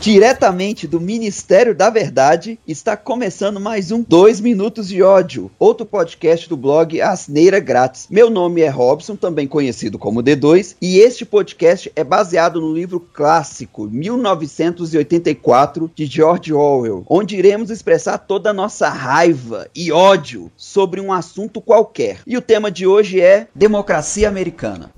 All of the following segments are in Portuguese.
Diretamente do Ministério da Verdade, está começando mais um 2 Minutos de Ódio, outro podcast do blog Asneira Grátis. Meu nome é Robson, também conhecido como D2, e este podcast é baseado no livro clássico 1984 de George Orwell, onde iremos expressar toda a nossa raiva e ódio sobre um assunto qualquer. E o tema de hoje é democracia americana.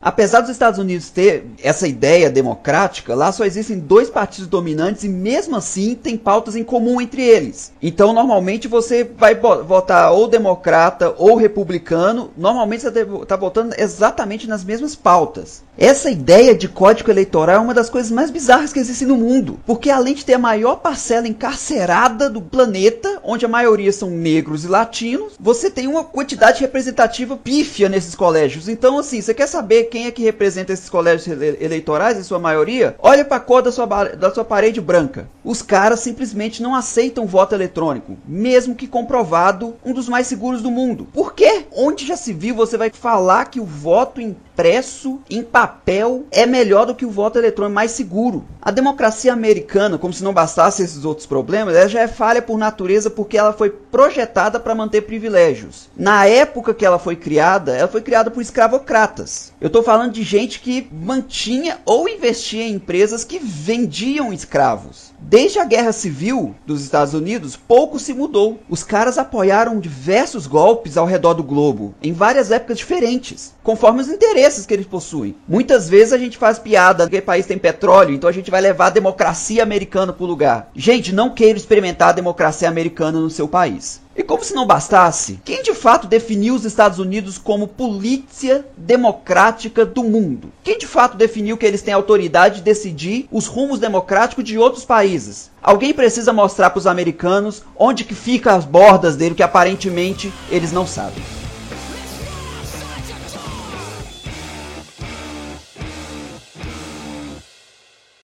Apesar dos Estados Unidos ter essa ideia democrática, lá só existem dois partidos dominantes e mesmo assim tem pautas em comum entre eles. Então, normalmente você vai votar ou democrata ou republicano, normalmente você está votando exatamente nas mesmas pautas. Essa ideia de código eleitoral é uma das coisas mais bizarras que existem no mundo, porque além de ter a maior parcela encarcerada do planeta, onde a maioria são negros e latinos, você tem uma quantidade representativa pífia nesses colégios. Então, assim, você quer saber quem é que representa esses colégios eleitorais, em sua maioria, olha para a cor da sua, da sua parede branca. Os caras simplesmente não aceitam voto eletrônico, mesmo que comprovado um dos mais seguros do mundo. Por quê? Onde já se viu você vai falar que o voto impresso em papel é melhor do que o voto eletrônico mais seguro? A democracia americana, como se não bastasse esses outros problemas, ela já é falha por natureza porque ela foi projetada para manter privilégios. Na época que ela foi criada, ela foi criada por escravocratas. Eu estou falando de gente que mantinha ou investia em empresas que vendiam escravos. Desde a Guerra Civil dos Estados Unidos, pouco se mudou. Os caras apoiaram diversos golpes ao redor do globo, em várias épocas diferentes, conforme os interesses que eles possuem. Muitas vezes a gente faz piada que o país tem petróleo, então a gente vai levar a democracia americana para o lugar. Gente, não queira experimentar a democracia americana no seu país. E como se não bastasse, quem de fato definiu os Estados Unidos como polícia democrática do mundo? Quem de fato definiu que eles têm autoridade de decidir os rumos democráticos de outros países? Alguém precisa mostrar para os americanos onde que fica as bordas dele que aparentemente eles não sabem.